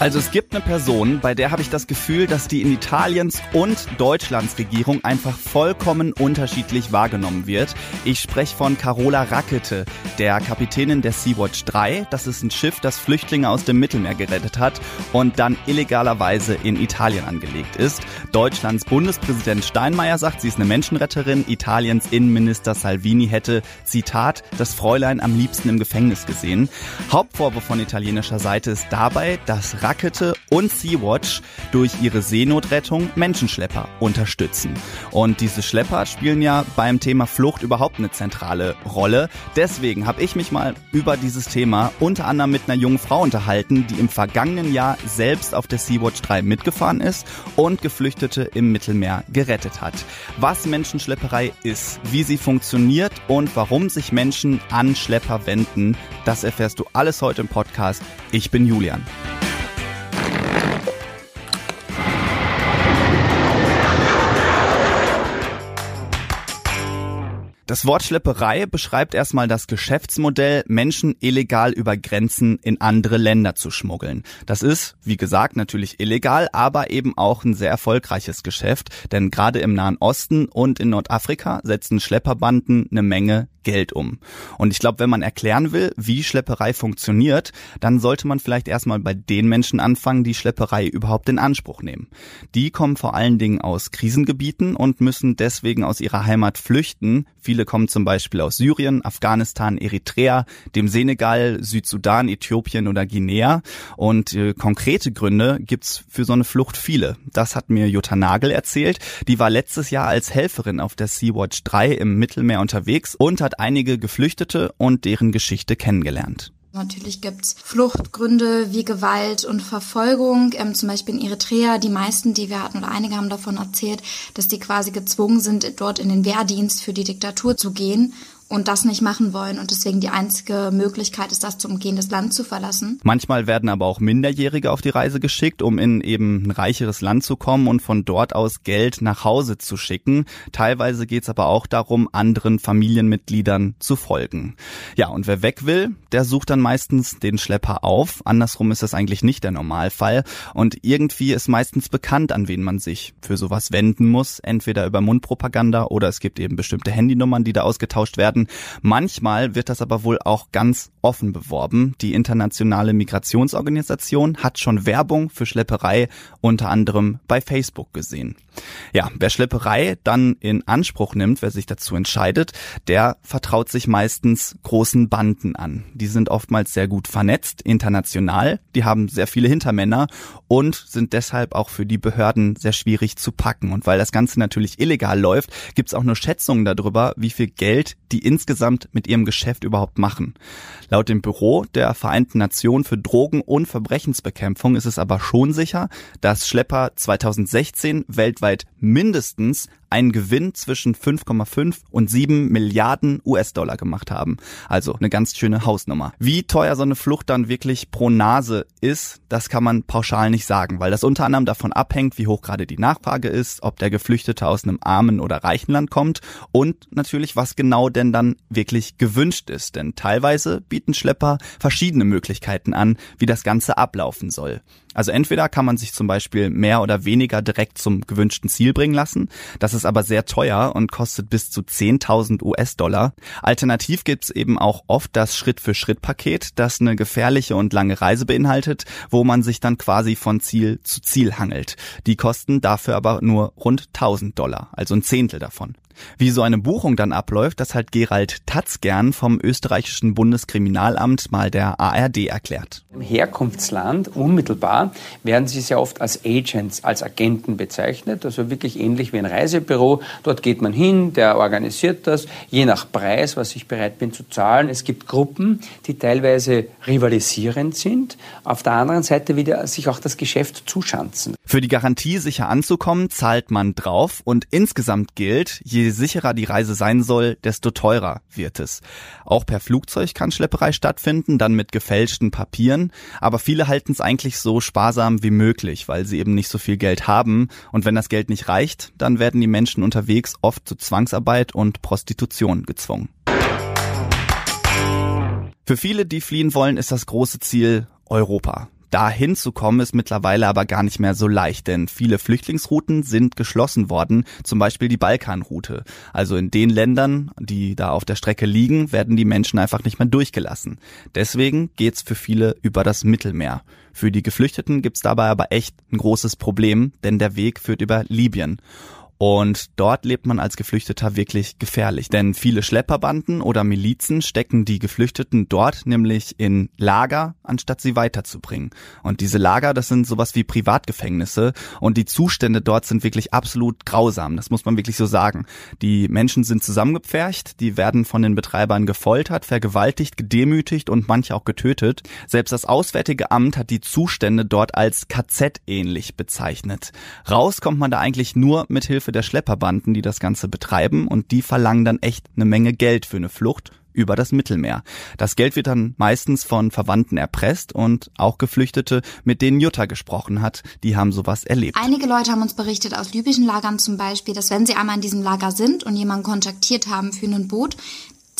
Also es gibt eine Person, bei der habe ich das Gefühl, dass die in Italiens und Deutschlands Regierung einfach vollkommen unterschiedlich wahrgenommen wird. Ich spreche von Carola Rackete, der Kapitänin der Sea-Watch 3. Das ist ein Schiff, das Flüchtlinge aus dem Mittelmeer gerettet hat und dann illegalerweise in Italien angelegt ist. Deutschlands Bundespräsident Steinmeier sagt, sie ist eine Menschenretterin. Italiens Innenminister Salvini hätte, Zitat, das Fräulein am liebsten im Gefängnis gesehen. Hauptvorwurf von italienischer Seite ist dabei, dass Rakete und Sea-Watch durch ihre Seenotrettung Menschenschlepper unterstützen. Und diese Schlepper spielen ja beim Thema Flucht überhaupt eine zentrale Rolle. Deswegen habe ich mich mal über dieses Thema unter anderem mit einer jungen Frau unterhalten, die im vergangenen Jahr selbst auf der Sea-Watch 3 mitgefahren ist und Geflüchtete im Mittelmeer gerettet hat. Was Menschenschlepperei ist, wie sie funktioniert und warum sich Menschen an Schlepper wenden, das erfährst du alles heute im Podcast. Ich bin Julian. Das Wort Schlepperei beschreibt erstmal das Geschäftsmodell, Menschen illegal über Grenzen in andere Länder zu schmuggeln. Das ist, wie gesagt, natürlich illegal, aber eben auch ein sehr erfolgreiches Geschäft, denn gerade im Nahen Osten und in Nordafrika setzen Schlepperbanden eine Menge Geld um. Und ich glaube, wenn man erklären will, wie Schlepperei funktioniert, dann sollte man vielleicht erstmal bei den Menschen anfangen, die Schlepperei überhaupt in Anspruch nehmen. Die kommen vor allen Dingen aus Krisengebieten und müssen deswegen aus ihrer Heimat flüchten. Viele kommen zum Beispiel aus Syrien, Afghanistan, Eritrea, dem Senegal, Südsudan, Äthiopien oder Guinea. Und äh, konkrete Gründe gibt's für so eine Flucht viele. Das hat mir Jutta Nagel erzählt. Die war letztes Jahr als Helferin auf der Sea-Watch 3 im Mittelmeer unterwegs und hat hat einige Geflüchtete und deren Geschichte kennengelernt. Natürlich gibt's Fluchtgründe wie Gewalt und Verfolgung, ähm, zum Beispiel in Eritrea. Die meisten, die wir hatten, oder einige haben davon erzählt, dass die quasi gezwungen sind, dort in den Wehrdienst für die Diktatur zu gehen und das nicht machen wollen und deswegen die einzige Möglichkeit ist, das zu umgehen, das Land zu verlassen. Manchmal werden aber auch Minderjährige auf die Reise geschickt, um in eben ein reicheres Land zu kommen und von dort aus Geld nach Hause zu schicken. Teilweise geht es aber auch darum, anderen Familienmitgliedern zu folgen. Ja, und wer weg will, der sucht dann meistens den Schlepper auf. Andersrum ist das eigentlich nicht der Normalfall. Und irgendwie ist meistens bekannt, an wen man sich für sowas wenden muss. Entweder über Mundpropaganda oder es gibt eben bestimmte Handynummern, die da ausgetauscht werden werden. Manchmal wird das aber wohl auch ganz offen beworben. Die internationale Migrationsorganisation hat schon Werbung für Schlepperei unter anderem bei Facebook gesehen. Ja, wer Schlepperei dann in Anspruch nimmt, wer sich dazu entscheidet, der vertraut sich meistens großen Banden an. Die sind oftmals sehr gut vernetzt, international, die haben sehr viele Hintermänner und sind deshalb auch für die Behörden sehr schwierig zu packen. Und weil das Ganze natürlich illegal läuft, gibt's auch nur Schätzungen darüber, wie viel Geld die insgesamt mit ihrem Geschäft überhaupt machen. Laut dem Büro der Vereinten Nationen für Drogen- und Verbrechensbekämpfung ist es aber schon sicher, dass Schlepper 2016 weltweit mindestens einen Gewinn zwischen 5,5 und 7 Milliarden US-Dollar gemacht haben. Also eine ganz schöne Hausnummer. Wie teuer so eine Flucht dann wirklich pro Nase ist, das kann man pauschal nicht sagen, weil das unter anderem davon abhängt, wie hoch gerade die Nachfrage ist, ob der Geflüchtete aus einem armen oder reichen Land kommt und natürlich, was genau denn dann wirklich gewünscht ist. Denn teilweise bieten Schlepper verschiedene Möglichkeiten an, wie das Ganze ablaufen soll. Also entweder kann man sich zum Beispiel mehr oder weniger direkt zum gewünschten Ziel bringen lassen. Das ist aber sehr teuer und kostet bis zu 10.000 US-Dollar. Alternativ gibt's eben auch oft das Schritt-für-Schritt-Paket, das eine gefährliche und lange Reise beinhaltet, wo man sich dann quasi von Ziel zu Ziel hangelt. Die kosten dafür aber nur rund 1000 Dollar, also ein Zehntel davon. Wie so eine Buchung dann abläuft, das hat Gerald Tatzgern vom österreichischen Bundeskriminalamt mal der ARD erklärt. Im Herkunftsland unmittelbar werden sie sehr oft als Agents, als Agenten bezeichnet, also wirklich ähnlich wie ein Reisebüro. Dort geht man hin, der organisiert das, je nach Preis, was ich bereit bin zu zahlen. Es gibt Gruppen, die teilweise rivalisierend sind, auf der anderen Seite wieder sich auch das Geschäft zuschanzen. Für die Garantie sicher anzukommen, zahlt man drauf und insgesamt gilt, je je sicherer die Reise sein soll, desto teurer wird es. Auch per Flugzeug kann Schlepperei stattfinden, dann mit gefälschten Papieren, aber viele halten es eigentlich so sparsam wie möglich, weil sie eben nicht so viel Geld haben und wenn das Geld nicht reicht, dann werden die Menschen unterwegs oft zu Zwangsarbeit und Prostitution gezwungen. Für viele, die fliehen wollen, ist das große Ziel Europa. Dahin zu kommen ist mittlerweile aber gar nicht mehr so leicht, denn viele Flüchtlingsrouten sind geschlossen worden, zum Beispiel die Balkanroute. Also in den Ländern, die da auf der Strecke liegen, werden die Menschen einfach nicht mehr durchgelassen. Deswegen geht's für viele über das Mittelmeer. Für die Geflüchteten gibt's dabei aber echt ein großes Problem, denn der Weg führt über Libyen. Und dort lebt man als Geflüchteter wirklich gefährlich, denn viele Schlepperbanden oder Milizen stecken die Geflüchteten dort nämlich in Lager, anstatt sie weiterzubringen. Und diese Lager, das sind sowas wie Privatgefängnisse und die Zustände dort sind wirklich absolut grausam, das muss man wirklich so sagen. Die Menschen sind zusammengepfercht, die werden von den Betreibern gefoltert, vergewaltigt, gedemütigt und manche auch getötet. Selbst das Auswärtige Amt hat die Zustände dort als KZ ähnlich bezeichnet. Raus kommt man da eigentlich nur mit Hilfe Hilfe der Schlepperbanden, die das Ganze betreiben und die verlangen dann echt eine Menge Geld für eine Flucht über das Mittelmeer. Das Geld wird dann meistens von Verwandten erpresst und auch Geflüchtete, mit denen Jutta gesprochen hat, die haben sowas erlebt. Einige Leute haben uns berichtet aus libyschen Lagern zum Beispiel, dass wenn sie einmal in diesem Lager sind und jemanden kontaktiert haben für ein Boot,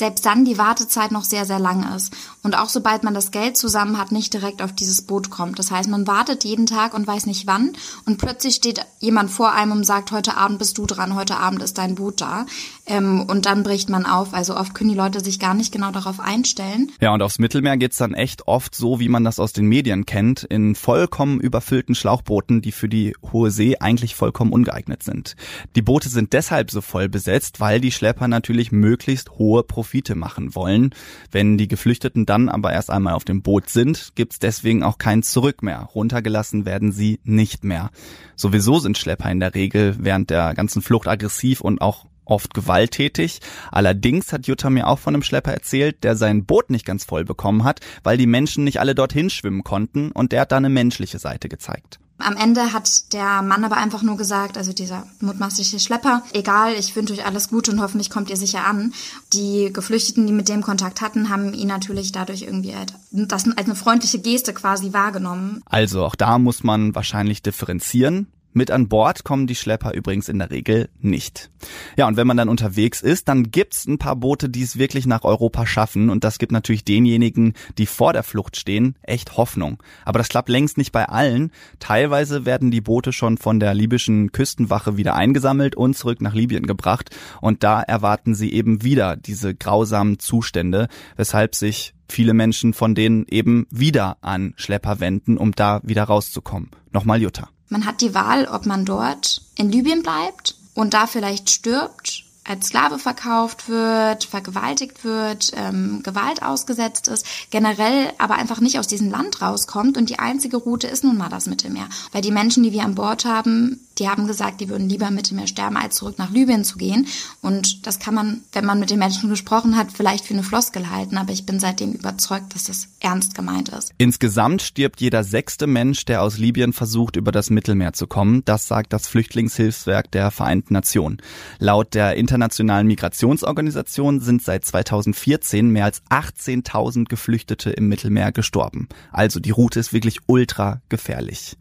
selbst dann die Wartezeit noch sehr, sehr lang ist. Und auch sobald man das Geld zusammen hat, nicht direkt auf dieses Boot kommt. Das heißt, man wartet jeden Tag und weiß nicht wann. Und plötzlich steht jemand vor einem und sagt, heute Abend bist du dran, heute Abend ist dein Boot da. Ähm, und dann bricht man auf. Also oft können die Leute sich gar nicht genau darauf einstellen. Ja, und aufs Mittelmeer geht's dann echt oft so, wie man das aus den Medien kennt, in vollkommen überfüllten Schlauchbooten, die für die hohe See eigentlich vollkommen ungeeignet sind. Die Boote sind deshalb so voll besetzt, weil die Schlepper natürlich möglichst hohe Profite machen wollen. Wenn die Geflüchteten dann aber erst einmal auf dem Boot sind, gibt's deswegen auch kein Zurück mehr. Runtergelassen werden sie nicht mehr. Sowieso sind Schlepper in der Regel während der ganzen Flucht aggressiv und auch oft gewalttätig. Allerdings hat Jutta mir auch von einem Schlepper erzählt, der sein Boot nicht ganz voll bekommen hat, weil die Menschen nicht alle dorthin schwimmen konnten und der hat da eine menschliche Seite gezeigt. Am Ende hat der Mann aber einfach nur gesagt, also dieser mutmaßliche Schlepper, egal, ich wünsche euch alles Gute und hoffentlich kommt ihr sicher an. Die Geflüchteten, die mit dem Kontakt hatten, haben ihn natürlich dadurch irgendwie das als eine freundliche Geste quasi wahrgenommen. Also auch da muss man wahrscheinlich differenzieren. Mit an Bord kommen die Schlepper übrigens in der Regel nicht. Ja, und wenn man dann unterwegs ist, dann gibt's ein paar Boote, die es wirklich nach Europa schaffen. Und das gibt natürlich denjenigen, die vor der Flucht stehen, echt Hoffnung. Aber das klappt längst nicht bei allen. Teilweise werden die Boote schon von der libyschen Küstenwache wieder eingesammelt und zurück nach Libyen gebracht. Und da erwarten sie eben wieder diese grausamen Zustände, weshalb sich viele Menschen von denen eben wieder an Schlepper wenden, um da wieder rauszukommen. Nochmal Jutta. Man hat die Wahl, ob man dort in Libyen bleibt und da vielleicht stirbt als Sklave verkauft wird, vergewaltigt wird, ähm, Gewalt ausgesetzt ist, generell aber einfach nicht aus diesem Land rauskommt und die einzige Route ist nun mal das Mittelmeer. Weil die Menschen, die wir an Bord haben, die haben gesagt, die würden lieber im Mittelmeer sterben, als zurück nach Libyen zu gehen. Und das kann man, wenn man mit den Menschen gesprochen hat, vielleicht für eine Floskel halten, aber ich bin seitdem überzeugt, dass das ernst gemeint ist. Insgesamt stirbt jeder sechste Mensch, der aus Libyen versucht, über das Mittelmeer zu kommen. Das sagt das Flüchtlingshilfswerk der Vereinten Nationen. Laut der Internationalen Migrationsorganisation sind seit 2014 mehr als 18.000 Geflüchtete im Mittelmeer gestorben. Also die Route ist wirklich ultra gefährlich.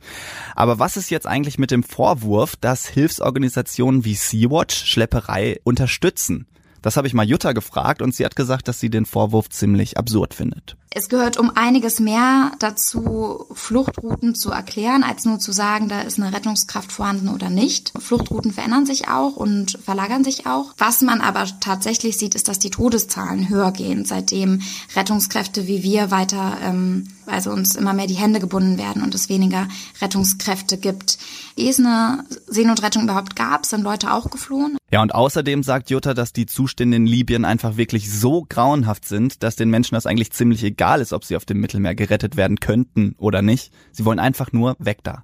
Aber was ist jetzt eigentlich mit dem Vorwurf, dass Hilfsorganisationen wie Sea-Watch Schlepperei unterstützen? Das habe ich mal Jutta gefragt und sie hat gesagt, dass sie den Vorwurf ziemlich absurd findet. Es gehört um einiges mehr dazu, Fluchtrouten zu erklären, als nur zu sagen, da ist eine Rettungskraft vorhanden oder nicht. Fluchtrouten verändern sich auch und verlagern sich auch. Was man aber tatsächlich sieht, ist, dass die Todeszahlen höher gehen, seitdem Rettungskräfte wie wir weiter, ähm, also uns immer mehr die Hände gebunden werden und es weniger Rettungskräfte gibt. Ehe es eine Seenotrettung überhaupt gab, sind Leute auch geflohen. Ja, und außerdem sagt Jutta, dass die Zustände in Libyen einfach wirklich so grauenhaft sind, dass den Menschen das eigentlich ziemlich egal ist, ob sie auf dem Mittelmeer gerettet werden könnten oder nicht. Sie wollen einfach nur weg da.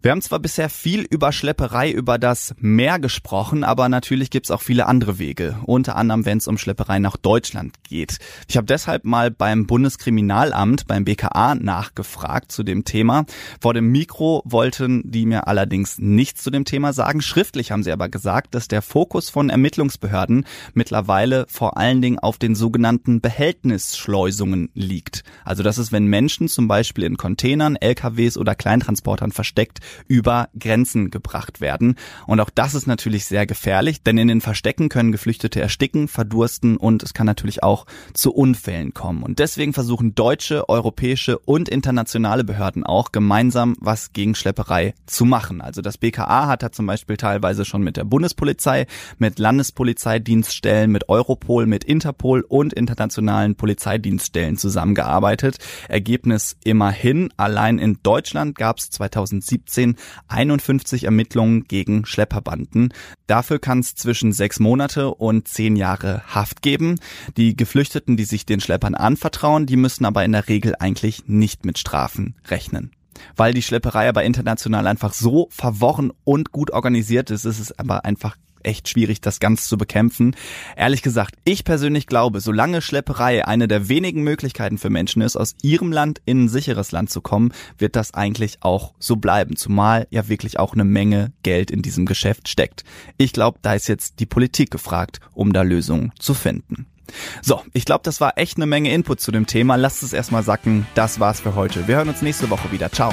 Wir haben zwar bisher viel über Schlepperei über das Meer gesprochen, aber natürlich gibt's auch viele andere Wege, unter anderem wenn es um Schlepperei nach Deutschland geht. Ich habe deshalb mal beim Bundeskriminalamt, beim BKA, nachgefragt zu dem Thema. Vor dem Mikro wollten die mir allerdings nichts zu dem Thema sagen. Schriftlich haben sie aber gesagt, dass der Fokus von Ermittlungsbehörden mittlerweile vor allen Dingen auf den sogenannten Behältnisschleusungen liegt. Also das ist, wenn Menschen zum Beispiel in Containern, LKWs oder Kleintransportern versteckt über Grenzen gebracht werden. Und auch das ist natürlich sehr gefährlich, denn in den Verstecken können Geflüchtete ersticken, verdursten und es kann natürlich auch zu Unfällen kommen. Und deswegen versuchen deutsche, europäische und internationale Behörden auch gemeinsam was gegen Schlepperei zu machen. Also das BKA hat da zum Beispiel teilweise schon mit der Bundespolizei, mit Landespolizeidienststellen, mit Europol, mit Interpol und internationalen Polizeidienststellen zusammengearbeitet. Ergebnis immerhin, allein in Deutschland gab es 2017 2018 51 Ermittlungen gegen Schlepperbanden. Dafür kann es zwischen sechs Monate und zehn Jahre Haft geben. Die Geflüchteten, die sich den Schleppern anvertrauen, die müssen aber in der Regel eigentlich nicht mit Strafen rechnen. Weil die Schlepperei aber international einfach so verworren und gut organisiert ist, ist es aber einfach echt schwierig, das ganz zu bekämpfen. Ehrlich gesagt, ich persönlich glaube, solange Schlepperei eine der wenigen Möglichkeiten für Menschen ist, aus ihrem Land in ein sicheres Land zu kommen, wird das eigentlich auch so bleiben. Zumal ja wirklich auch eine Menge Geld in diesem Geschäft steckt. Ich glaube, da ist jetzt die Politik gefragt, um da Lösungen zu finden. So, ich glaube, das war echt eine Menge Input zu dem Thema. Lasst es erstmal sacken. Das war's für heute. Wir hören uns nächste Woche wieder. Ciao.